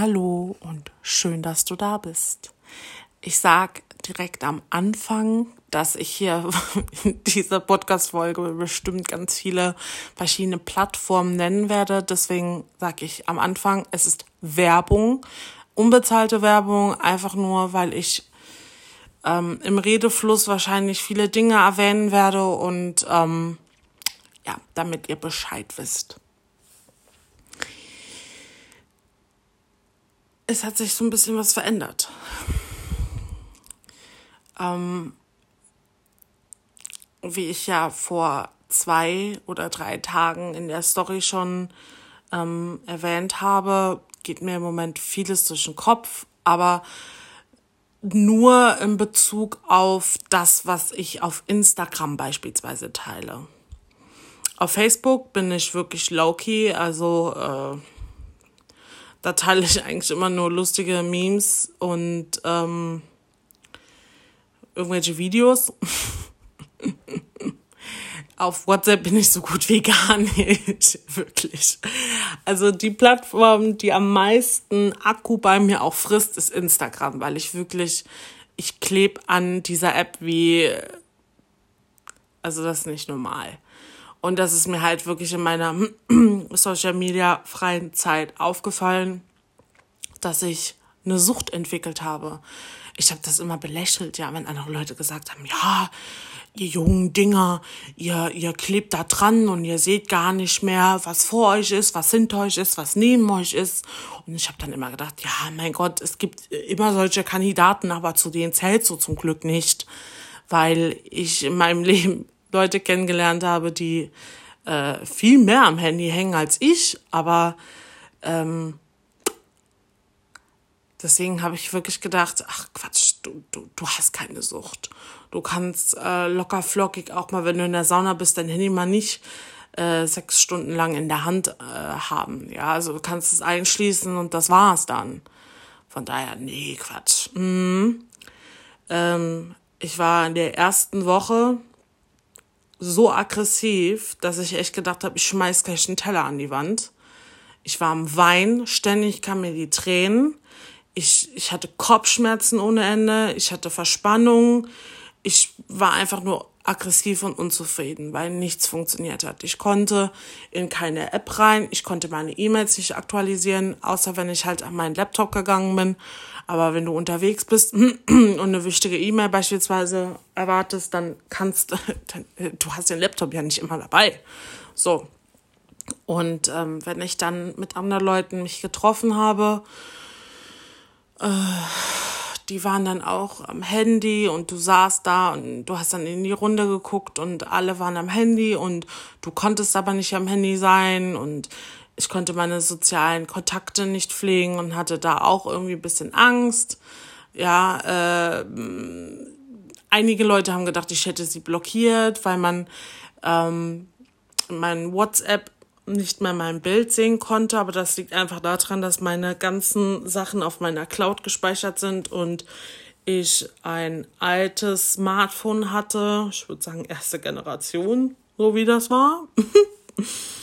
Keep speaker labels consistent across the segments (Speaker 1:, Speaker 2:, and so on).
Speaker 1: Hallo und schön, dass du da bist. Ich sag direkt am Anfang, dass ich hier in dieser Podcast-Folge bestimmt ganz viele verschiedene Plattformen nennen werde. Deswegen sage ich am Anfang, es ist Werbung, unbezahlte Werbung, einfach nur, weil ich ähm, im Redefluss wahrscheinlich viele Dinge erwähnen werde und ähm, ja, damit ihr Bescheid wisst. Es hat sich so ein bisschen was verändert. Ähm, wie ich ja vor zwei oder drei Tagen in der Story schon ähm, erwähnt habe, geht mir im Moment vieles durch den Kopf, aber nur in Bezug auf das, was ich auf Instagram beispielsweise teile. Auf Facebook bin ich wirklich low-key, also äh, da teile ich eigentlich immer nur lustige Memes und ähm, irgendwelche Videos. Auf WhatsApp bin ich so gut wie gar nicht, wirklich. Also die Plattform, die am meisten Akku bei mir auch frisst, ist Instagram, weil ich wirklich, ich klebe an dieser App wie, also das ist nicht normal. Und das ist mir halt wirklich in meiner Social Media freien Zeit aufgefallen, dass ich eine Sucht entwickelt habe. Ich habe das immer belächelt, ja, wenn andere Leute gesagt haben, ja, ihr jungen Dinger, ihr, ihr klebt da dran und ihr seht gar nicht mehr, was vor euch ist, was hinter euch ist, was neben euch ist. Und ich habe dann immer gedacht, ja, mein Gott, es gibt immer solche Kandidaten, aber zu denen zählst du zum Glück nicht, weil ich in meinem Leben Leute kennengelernt habe, die äh, viel mehr am Handy hängen als ich, aber ähm, deswegen habe ich wirklich gedacht, ach Quatsch, du, du, du hast keine Sucht. Du kannst äh, locker flockig auch mal, wenn du in der Sauna bist, dein Handy mal nicht äh, sechs Stunden lang in der Hand äh, haben. Ja, also du kannst es einschließen und das war's dann. Von daher, nee, Quatsch. Mhm. Ähm, ich war in der ersten Woche so aggressiv, dass ich echt gedacht habe, ich schmeiß gleich einen Teller an die Wand. Ich war am Wein, ständig kamen mir die Tränen. Ich, ich hatte Kopfschmerzen ohne Ende, ich hatte Verspannung. Ich war einfach nur aggressiv und unzufrieden, weil nichts funktioniert hat. Ich konnte in keine App rein, ich konnte meine E-Mails nicht aktualisieren, außer wenn ich halt an meinen Laptop gegangen bin aber wenn du unterwegs bist und eine wichtige E-Mail beispielsweise erwartest, dann kannst dann, du hast den Laptop ja nicht immer dabei. So. Und ähm, wenn ich dann mit anderen Leuten mich getroffen habe, äh, die waren dann auch am Handy und du saßt da und du hast dann in die Runde geguckt und alle waren am Handy und du konntest aber nicht am Handy sein und ich konnte meine sozialen Kontakte nicht pflegen und hatte da auch irgendwie ein bisschen Angst. Ja, äh, einige Leute haben gedacht, ich hätte sie blockiert, weil man ähm, mein WhatsApp nicht mehr mein Bild sehen konnte, aber das liegt einfach daran, dass meine ganzen Sachen auf meiner Cloud gespeichert sind und ich ein altes Smartphone hatte, ich würde sagen erste Generation, so wie das war.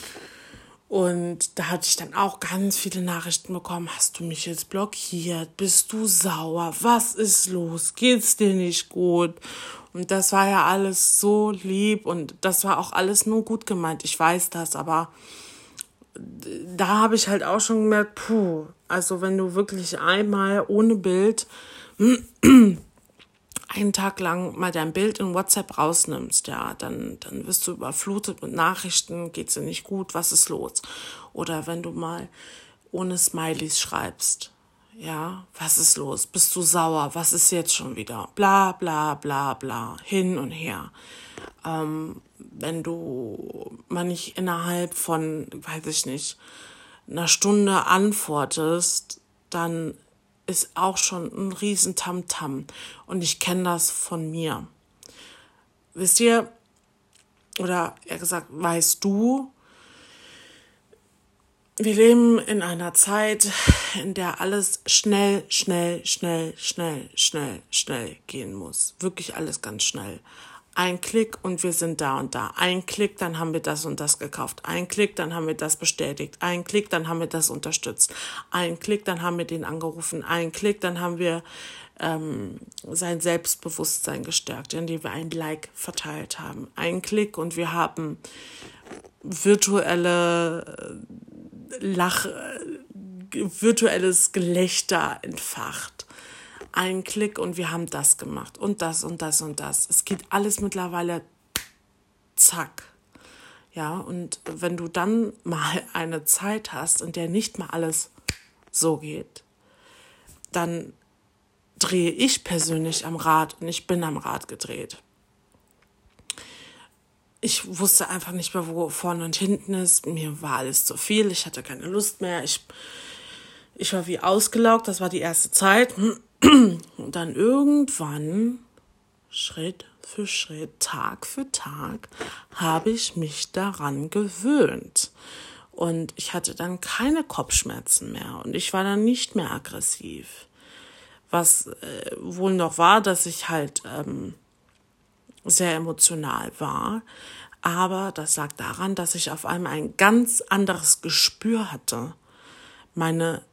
Speaker 1: Und da hatte ich dann auch ganz viele Nachrichten bekommen. Hast du mich jetzt blockiert? Bist du sauer? Was ist los? Geht's dir nicht gut? Und das war ja alles so lieb und das war auch alles nur gut gemeint. Ich weiß das, aber da habe ich halt auch schon gemerkt, puh, also wenn du wirklich einmal ohne Bild einen Tag lang mal dein Bild in WhatsApp rausnimmst, ja, dann, dann wirst du überflutet mit Nachrichten, geht's dir nicht gut, was ist los? Oder wenn du mal ohne Smileys schreibst, ja, was ist los? Bist du sauer? Was ist jetzt schon wieder? Bla, bla, bla, bla, hin und her. Ähm, wenn du mal nicht innerhalb von, weiß ich nicht, einer Stunde antwortest, dann ist auch schon ein riesen Tamtam. -Tam. Und ich kenne das von mir. Wisst ihr, oder eher gesagt, weißt du, wir leben in einer Zeit, in der alles schnell, schnell, schnell, schnell, schnell, schnell gehen muss. Wirklich alles ganz schnell. Ein Klick und wir sind da und da. Ein Klick, dann haben wir das und das gekauft. Ein Klick, dann haben wir das bestätigt. Ein Klick, dann haben wir das unterstützt. Ein Klick, dann haben wir den angerufen. Ein Klick, dann haben wir ähm, sein Selbstbewusstsein gestärkt, indem wir ein Like verteilt haben. Ein Klick und wir haben virtuelle äh, Lach, äh, virtuelles Gelächter entfacht. Ein Klick und wir haben das gemacht und das und das und das. Es geht alles mittlerweile zack. Ja, und wenn du dann mal eine Zeit hast, in der nicht mal alles so geht, dann drehe ich persönlich am Rad und ich bin am Rad gedreht. Ich wusste einfach nicht mehr, wo vorne und hinten ist. Mir war alles zu viel. Ich hatte keine Lust mehr. Ich, ich war wie ausgelaugt. Das war die erste Zeit. Und dann irgendwann, Schritt für Schritt, Tag für Tag, habe ich mich daran gewöhnt. Und ich hatte dann keine Kopfschmerzen mehr. Und ich war dann nicht mehr aggressiv was äh, wohl noch war, dass ich halt ähm, sehr emotional war. Aber das lag daran, dass ich auf einmal ein ganz anderes Gespür hatte. Meine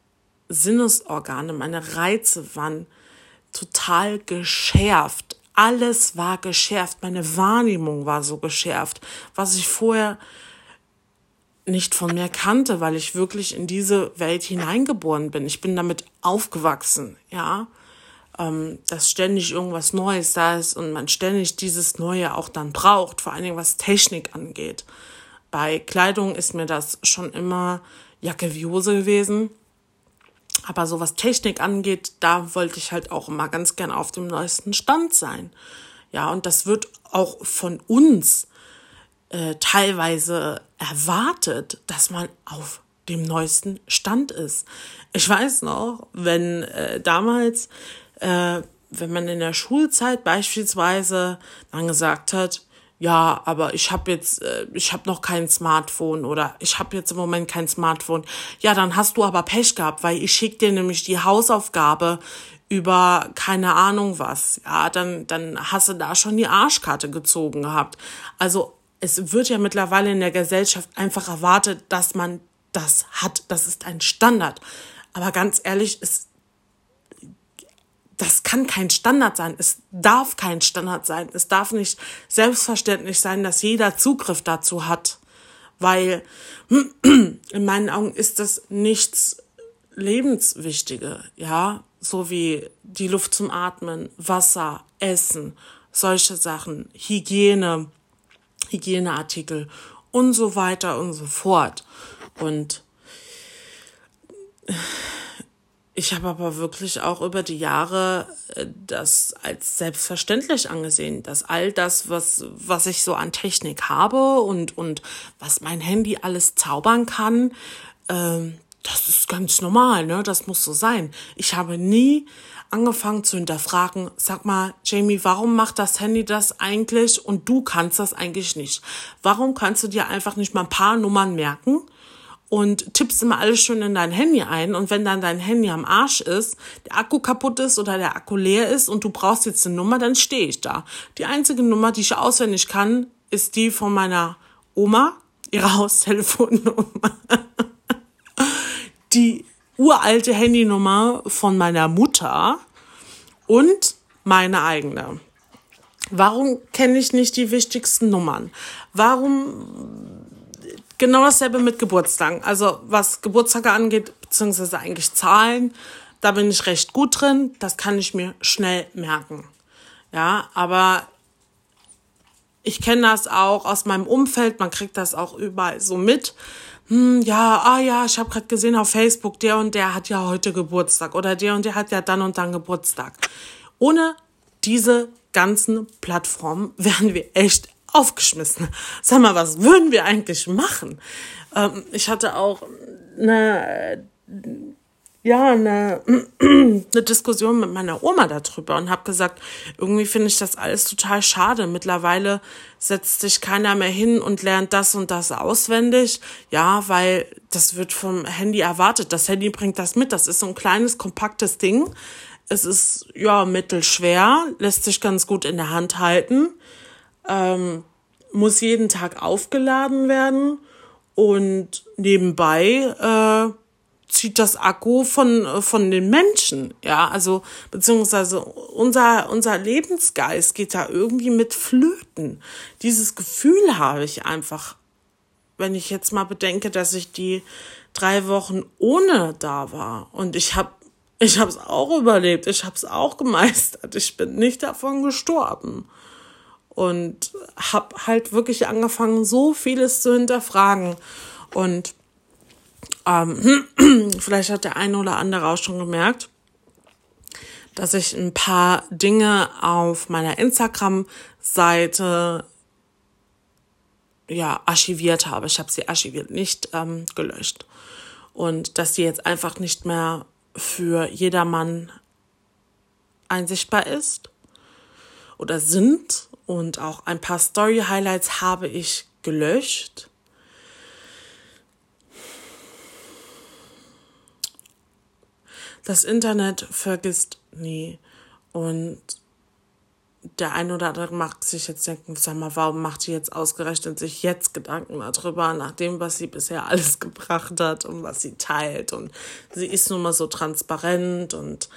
Speaker 1: Sinnesorgane, meine Reize waren total geschärft. Alles war geschärft. Meine Wahrnehmung war so geschärft, was ich vorher nicht von mir kannte, weil ich wirklich in diese Welt hineingeboren bin. Ich bin damit aufgewachsen, ja, ähm, dass ständig irgendwas Neues da ist und man ständig dieses Neue auch dann braucht, vor allen Dingen was Technik angeht. Bei Kleidung ist mir das schon immer Jacke wie Hose gewesen. Aber so was Technik angeht, da wollte ich halt auch immer ganz gern auf dem neuesten Stand sein. Ja, und das wird auch von uns äh, teilweise erwartet, dass man auf dem neuesten Stand ist. Ich weiß noch, wenn äh, damals, äh, wenn man in der Schulzeit beispielsweise dann gesagt hat, ja, aber ich habe jetzt, äh, ich habe noch kein Smartphone oder ich habe jetzt im Moment kein Smartphone. Ja, dann hast du aber Pech gehabt, weil ich schick dir nämlich die Hausaufgabe über keine Ahnung was. Ja, dann, dann hast du da schon die Arschkarte gezogen gehabt. Also es wird ja mittlerweile in der Gesellschaft einfach erwartet, dass man das hat. Das ist ein Standard. Aber ganz ehrlich, es, das kann kein Standard sein. Es darf kein Standard sein. Es darf nicht selbstverständlich sein, dass jeder Zugriff dazu hat. Weil in meinen Augen ist das nichts Lebenswichtige, ja, so wie die Luft zum Atmen, Wasser, Essen, solche Sachen, Hygiene, Hygieneartikel und so weiter und so fort. Und ich habe aber wirklich auch über die Jahre äh, das als selbstverständlich angesehen, dass all das, was, was ich so an Technik habe und, und was mein Handy alles zaubern kann, ähm, das ist ganz normal, ne? Das muss so sein. Ich habe nie angefangen zu hinterfragen, sag mal, Jamie, warum macht das Handy das eigentlich und du kannst das eigentlich nicht? Warum kannst du dir einfach nicht mal ein paar Nummern merken und tippst immer alles schön in dein Handy ein und wenn dann dein Handy am Arsch ist, der Akku kaputt ist oder der Akku leer ist und du brauchst jetzt eine Nummer, dann stehe ich da. Die einzige Nummer, die ich auswendig kann, ist die von meiner Oma, ihre Haustelefonnummer. die uralte Handynummer von meiner Mutter und meine eigene. Warum kenne ich nicht die wichtigsten Nummern? Warum genau dasselbe mit Geburtstagen? Also was Geburtstage angeht, beziehungsweise eigentlich Zahlen, da bin ich recht gut drin. Das kann ich mir schnell merken. Ja, aber ich kenne das auch aus meinem Umfeld. Man kriegt das auch überall so mit hm, ja, ah ja, ich habe gerade gesehen auf Facebook, der und der hat ja heute Geburtstag oder der und der hat ja dann und dann Geburtstag. Ohne diese ganzen Plattformen wären wir echt aufgeschmissen. Sag mal, was würden wir eigentlich machen? Ähm, ich hatte auch eine ja eine, eine Diskussion mit meiner Oma darüber und habe gesagt, irgendwie finde ich das alles total schade. Mittlerweile setzt sich keiner mehr hin und lernt das und das auswendig. Ja, weil das wird vom Handy erwartet. Das Handy bringt das mit. Das ist so ein kleines, kompaktes Ding. Es ist ja mittelschwer, lässt sich ganz gut in der Hand halten. Ähm, muss jeden Tag aufgeladen werden und nebenbei äh, zieht das Akku von, von den Menschen, ja, also, beziehungsweise unser, unser Lebensgeist geht da irgendwie mit flöten. Dieses Gefühl habe ich einfach, wenn ich jetzt mal bedenke, dass ich die drei Wochen ohne da war. Und ich habe ich habe es auch überlebt, ich habe es auch gemeistert, ich bin nicht davon gestorben und habe halt wirklich angefangen, so vieles zu hinterfragen und ähm, vielleicht hat der eine oder andere auch schon gemerkt, dass ich ein paar Dinge auf meiner Instagram-Seite ja archiviert habe. Ich habe sie archiviert, nicht ähm, gelöscht. Und dass sie jetzt einfach nicht mehr für jedermann einsichtbar ist oder sind. Und auch ein paar Story-Highlights habe ich gelöscht. das Internet vergisst nie. Und der eine oder andere macht sich jetzt denken, sag mal, warum macht sie jetzt ausgerechnet sich jetzt Gedanken darüber, nach dem, was sie bisher alles gebracht hat und was sie teilt. Und sie ist nun mal so transparent und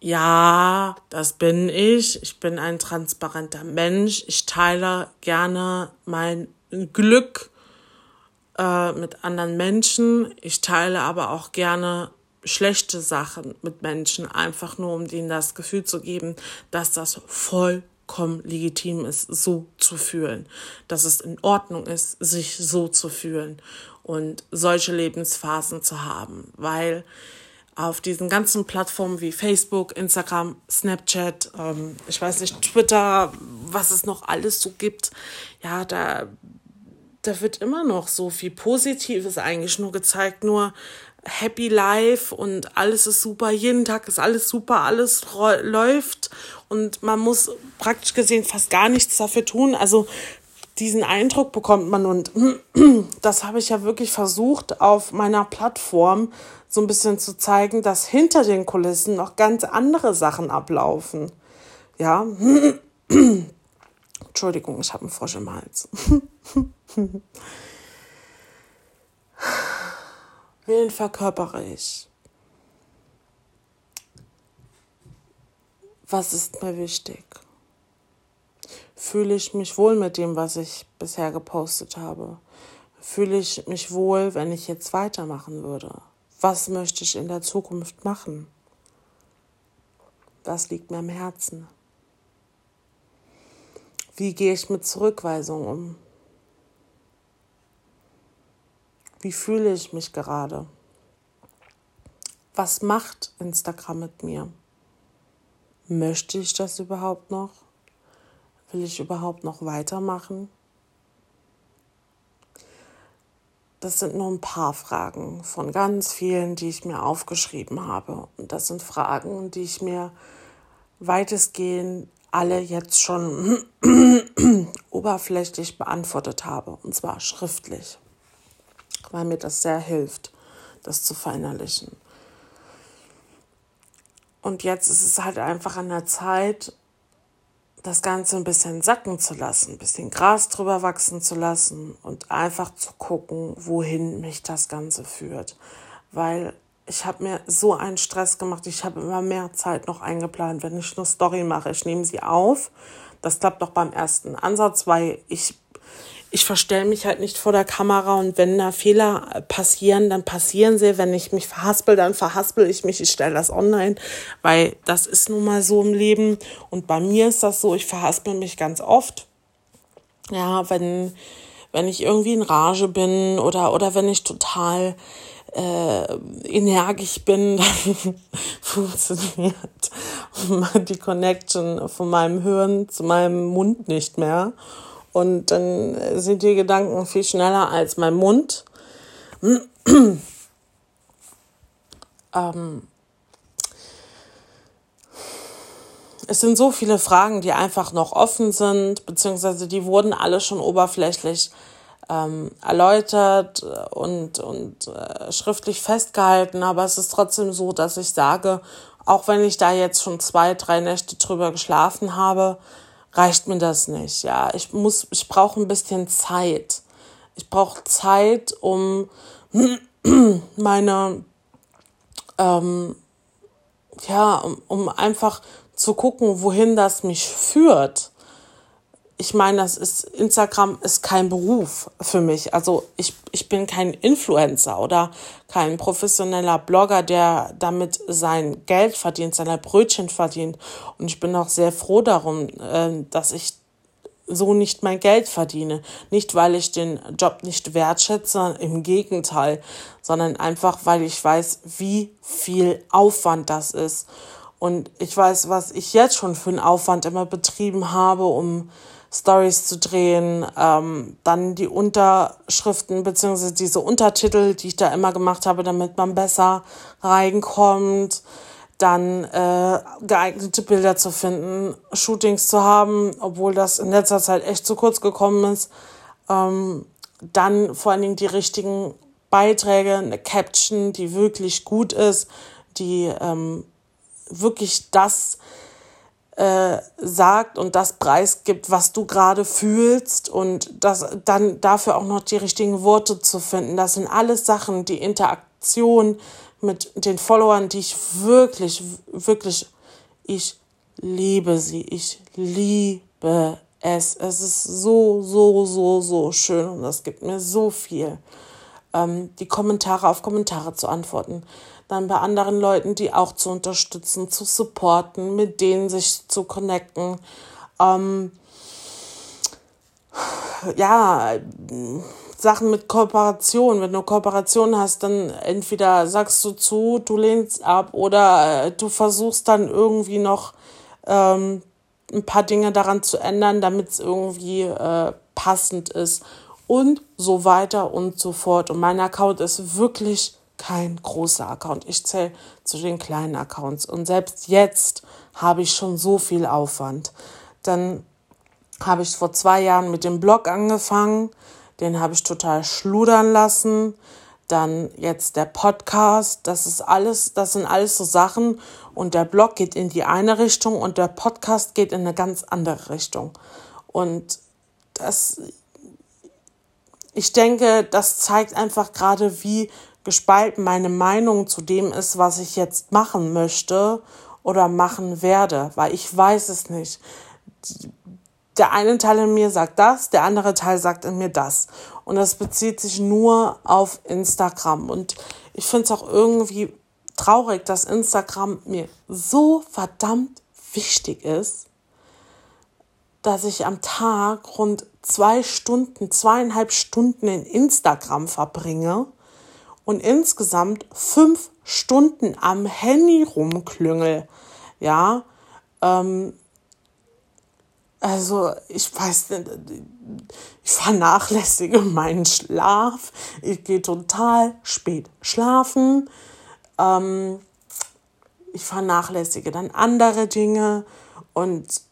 Speaker 1: ja, das bin ich. Ich bin ein transparenter Mensch. Ich teile gerne mein Glück äh, mit anderen Menschen. Ich teile aber auch gerne schlechte Sachen mit Menschen, einfach nur um denen das Gefühl zu geben, dass das vollkommen legitim ist, so zu fühlen, dass es in Ordnung ist, sich so zu fühlen und solche Lebensphasen zu haben, weil auf diesen ganzen Plattformen wie Facebook, Instagram, Snapchat, ähm, ich weiß nicht, Twitter, was es noch alles so gibt, ja, da, da wird immer noch so viel Positives eigentlich nur gezeigt, nur Happy Life und alles ist super, jeden Tag ist alles super, alles läuft und man muss praktisch gesehen fast gar nichts dafür tun. Also diesen Eindruck bekommt man und das habe ich ja wirklich versucht auf meiner Plattform so ein bisschen zu zeigen, dass hinter den Kulissen noch ganz andere Sachen ablaufen. Ja. Entschuldigung, ich habe einen Frosch im Hals. Wen verkörpere ich? Was ist mir wichtig? Fühle ich mich wohl mit dem, was ich bisher gepostet habe? Fühle ich mich wohl, wenn ich jetzt weitermachen würde? Was möchte ich in der Zukunft machen? Was liegt mir am Herzen? Wie gehe ich mit Zurückweisung um? Wie fühle ich mich gerade? Was macht Instagram mit mir? Möchte ich das überhaupt noch? Will ich überhaupt noch weitermachen? Das sind nur ein paar Fragen von ganz vielen, die ich mir aufgeschrieben habe. Und das sind Fragen, die ich mir weitestgehend alle jetzt schon oberflächlich beantwortet habe, und zwar schriftlich weil mir das sehr hilft, das zu verinnerlichen. Und jetzt ist es halt einfach an der Zeit, das Ganze ein bisschen sacken zu lassen, ein bisschen Gras drüber wachsen zu lassen und einfach zu gucken, wohin mich das Ganze führt. Weil ich habe mir so einen Stress gemacht, ich habe immer mehr Zeit noch eingeplant, wenn ich nur Story mache. Ich nehme sie auf. Das klappt doch beim ersten Ansatz, weil ich ich verstelle mich halt nicht vor der Kamera und wenn da Fehler passieren, dann passieren sie. Wenn ich mich verhaspel, dann verhaspel ich mich. Ich stelle das online, weil das ist nun mal so im Leben. Und bei mir ist das so, ich verhaspel mich ganz oft. Ja, wenn, wenn ich irgendwie in Rage bin oder, oder wenn ich total äh, energisch bin, dann funktioniert die Connection von meinem Hirn zu meinem Mund nicht mehr. Und dann sind die Gedanken viel schneller als mein Mund. ähm, es sind so viele Fragen, die einfach noch offen sind, beziehungsweise die wurden alle schon oberflächlich ähm, erläutert und, und äh, schriftlich festgehalten. Aber es ist trotzdem so, dass ich sage, auch wenn ich da jetzt schon zwei, drei Nächte drüber geschlafen habe, reicht mir das nicht. Ja, ich muss, ich brauche ein bisschen Zeit. Ich brauche Zeit, um meine, ähm, ja, um, um einfach zu gucken, wohin das mich führt. Ich meine, das ist, Instagram ist kein Beruf für mich. Also ich, ich bin kein Influencer oder kein professioneller Blogger, der damit sein Geld verdient, seine Brötchen verdient. Und ich bin auch sehr froh darum, äh, dass ich so nicht mein Geld verdiene. Nicht, weil ich den Job nicht wertschätze, im Gegenteil, sondern einfach, weil ich weiß, wie viel Aufwand das ist. Und ich weiß, was ich jetzt schon für einen Aufwand immer betrieben habe, um Stories zu drehen, ähm, dann die Unterschriften beziehungsweise diese Untertitel, die ich da immer gemacht habe, damit man besser reinkommt, dann äh, geeignete Bilder zu finden, Shootings zu haben, obwohl das in letzter Zeit echt zu kurz gekommen ist. Ähm, dann vor allen Dingen die richtigen Beiträge, eine Caption, die wirklich gut ist, die ähm, wirklich das äh, sagt und das preisgibt, was du gerade fühlst und das dann dafür auch noch die richtigen Worte zu finden. Das sind alles Sachen, die Interaktion mit den Followern, die ich wirklich, wirklich, ich liebe sie. Ich liebe es. Es ist so, so, so, so schön und das gibt mir so viel. Ähm, die Kommentare auf Kommentare zu antworten. Dann bei anderen Leuten, die auch zu unterstützen, zu supporten, mit denen sich zu connecten. Ähm, ja, Sachen mit Kooperation. Wenn du Kooperation hast, dann entweder sagst du zu, du lehnst ab oder äh, du versuchst dann irgendwie noch ähm, ein paar Dinge daran zu ändern, damit es irgendwie äh, passend ist und so weiter und so fort. Und mein Account ist wirklich kein großer Account. Ich zähle zu den kleinen Accounts. Und selbst jetzt habe ich schon so viel Aufwand. Dann habe ich vor zwei Jahren mit dem Blog angefangen den habe ich total schludern lassen. Dann jetzt der Podcast, das ist alles, das sind alles so Sachen. Und der Blog geht in die eine Richtung und der Podcast geht in eine ganz andere Richtung. Und das, ich denke, das zeigt einfach gerade, wie gespalten meine Meinung zu dem ist, was ich jetzt machen möchte oder machen werde, weil ich weiß es nicht der eine Teil in mir sagt das, der andere Teil sagt in mir das. Und das bezieht sich nur auf Instagram. Und ich finde es auch irgendwie traurig, dass Instagram mir so verdammt wichtig ist, dass ich am Tag rund zwei Stunden, zweieinhalb Stunden in Instagram verbringe und insgesamt fünf Stunden am Handy rumklüngel. Ja, ähm, also ich weiß nicht, ich vernachlässige meinen Schlaf. Ich gehe total spät schlafen. Ähm, ich vernachlässige dann andere Dinge und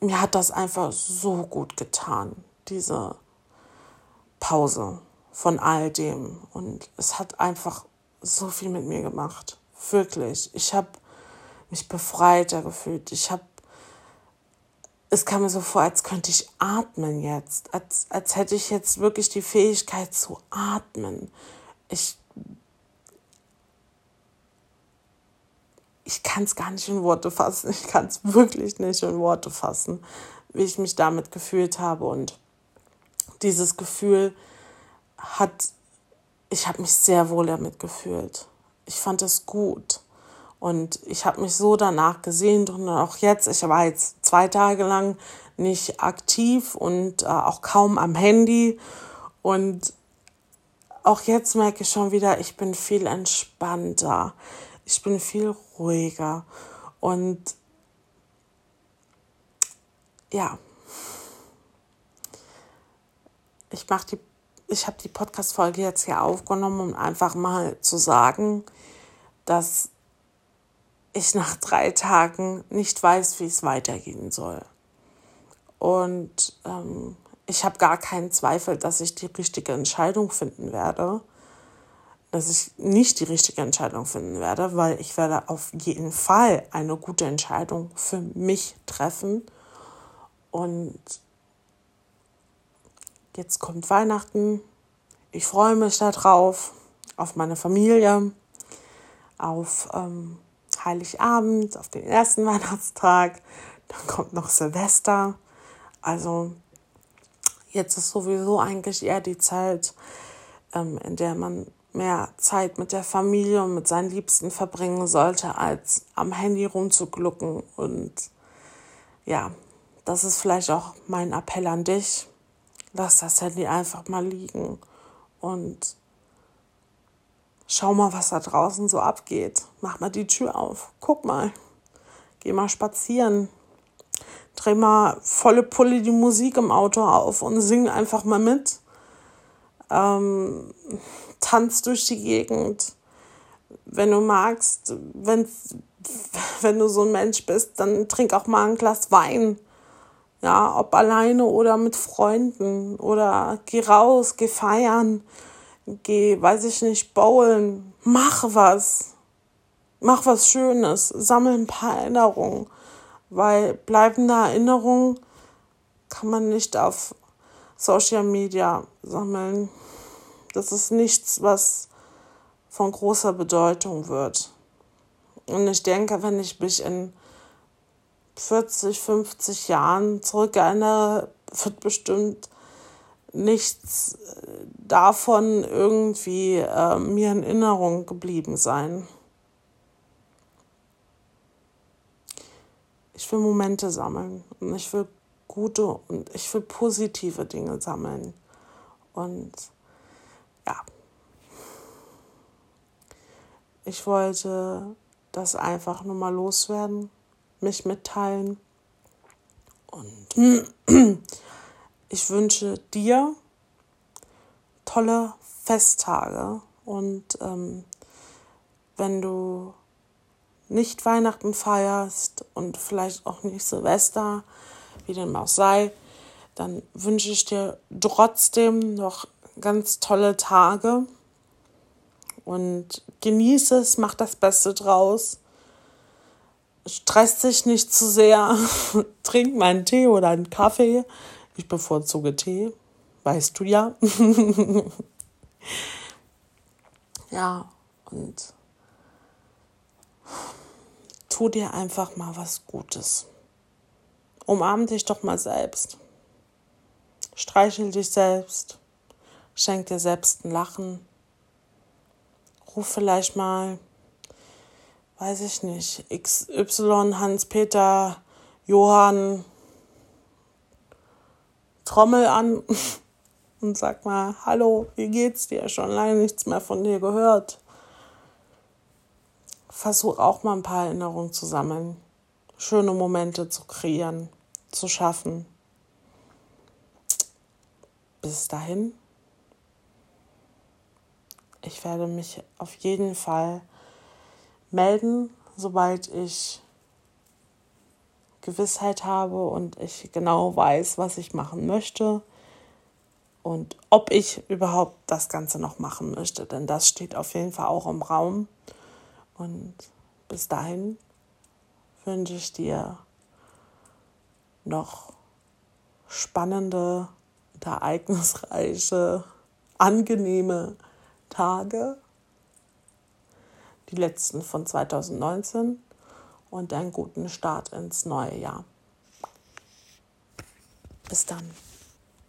Speaker 1: mir hat das einfach so gut getan, diese Pause von all dem. Und es hat einfach so viel mit mir gemacht. Wirklich. Ich habe mich befreiter gefühlt. Ich habe es kam mir so vor, als könnte ich atmen jetzt, als, als hätte ich jetzt wirklich die Fähigkeit zu atmen. Ich, ich kann es gar nicht in Worte fassen, ich kann es wirklich nicht in Worte fassen, wie ich mich damit gefühlt habe. Und dieses Gefühl hat, ich habe mich sehr wohl damit gefühlt. Ich fand es gut. Und ich habe mich so danach gesehnt und auch jetzt, ich war jetzt zwei Tage lang nicht aktiv und äh, auch kaum am Handy. Und auch jetzt merke ich schon wieder, ich bin viel entspannter. Ich bin viel ruhiger. Und ja, ich mache die, ich habe die Podcast-Folge jetzt hier aufgenommen, um einfach mal zu sagen, dass ich nach drei Tagen nicht weiß, wie es weitergehen soll. Und ähm, ich habe gar keinen Zweifel, dass ich die richtige Entscheidung finden werde. Dass ich nicht die richtige Entscheidung finden werde, weil ich werde auf jeden Fall eine gute Entscheidung für mich treffen. Und jetzt kommt Weihnachten. Ich freue mich darauf, auf meine Familie, auf ähm, Heiligabend, auf den ersten Weihnachtstag. Dann kommt noch Silvester. Also jetzt ist sowieso eigentlich eher die Zeit, ähm, in der man mehr Zeit mit der Familie und mit seinen Liebsten verbringen sollte, als am Handy rumzuglucken. Und ja, das ist vielleicht auch mein Appell an dich. Lass das Handy einfach mal liegen und schau mal, was da draußen so abgeht. Mach mal die Tür auf. Guck mal. Geh mal spazieren. Dreh mal volle Pulle die Musik im Auto auf und sing einfach mal mit. Ähm, tanz durch die Gegend. Wenn du magst, wenn, wenn du so ein Mensch bist, dann trink auch mal ein Glas Wein. Ja, ob alleine oder mit Freunden. Oder geh raus, geh feiern, geh, weiß ich nicht, bowlen. Mach was. Mach was Schönes. Sammel ein paar Erinnerungen. Weil bleibende Erinnerungen kann man nicht auf Social Media sammeln. Das ist nichts, was von großer Bedeutung wird. Und ich denke, wenn ich mich in 40, 50 Jahren zurückerinnere, wird bestimmt nichts äh, davon irgendwie äh, mir in Erinnerung geblieben sein. Ich will Momente sammeln und ich will gute und ich will positive Dinge sammeln. Und ja, ich wollte das einfach nur mal loswerden, mich mitteilen. Und ich wünsche dir tolle Festtage. Und ähm, wenn du nicht Weihnachten feierst und vielleicht auch nicht Silvester, wie dem auch sei, dann wünsche ich dir trotzdem noch ganz tolle Tage und genieße es, mach das Beste draus. Stress dich nicht zu sehr, trink mal einen Tee oder einen Kaffee. Ich bevorzuge Tee, weißt du ja. ja, und tu dir einfach mal was Gutes. Umarm dich doch mal selbst. Streichel dich selbst. Schenk dir selbst ein Lachen. Ruf vielleicht mal, weiß ich nicht, XY, Hans-Peter, Johann, Trommel an und sag mal, hallo, wie geht's dir? Schon lange nichts mehr von dir gehört. Versuch auch mal ein paar Erinnerungen zu sammeln, schöne Momente zu kreieren, zu schaffen. Bis dahin ich werde mich auf jeden Fall melden, sobald ich Gewissheit habe und ich genau weiß, was ich machen möchte und ob ich überhaupt das Ganze noch machen möchte. Denn das steht auf jeden Fall auch im Raum. Und bis dahin wünsche ich dir noch spannende, ereignisreiche, angenehme Tage, die letzten von 2019 und einen guten Start ins neue Jahr. Bis dann.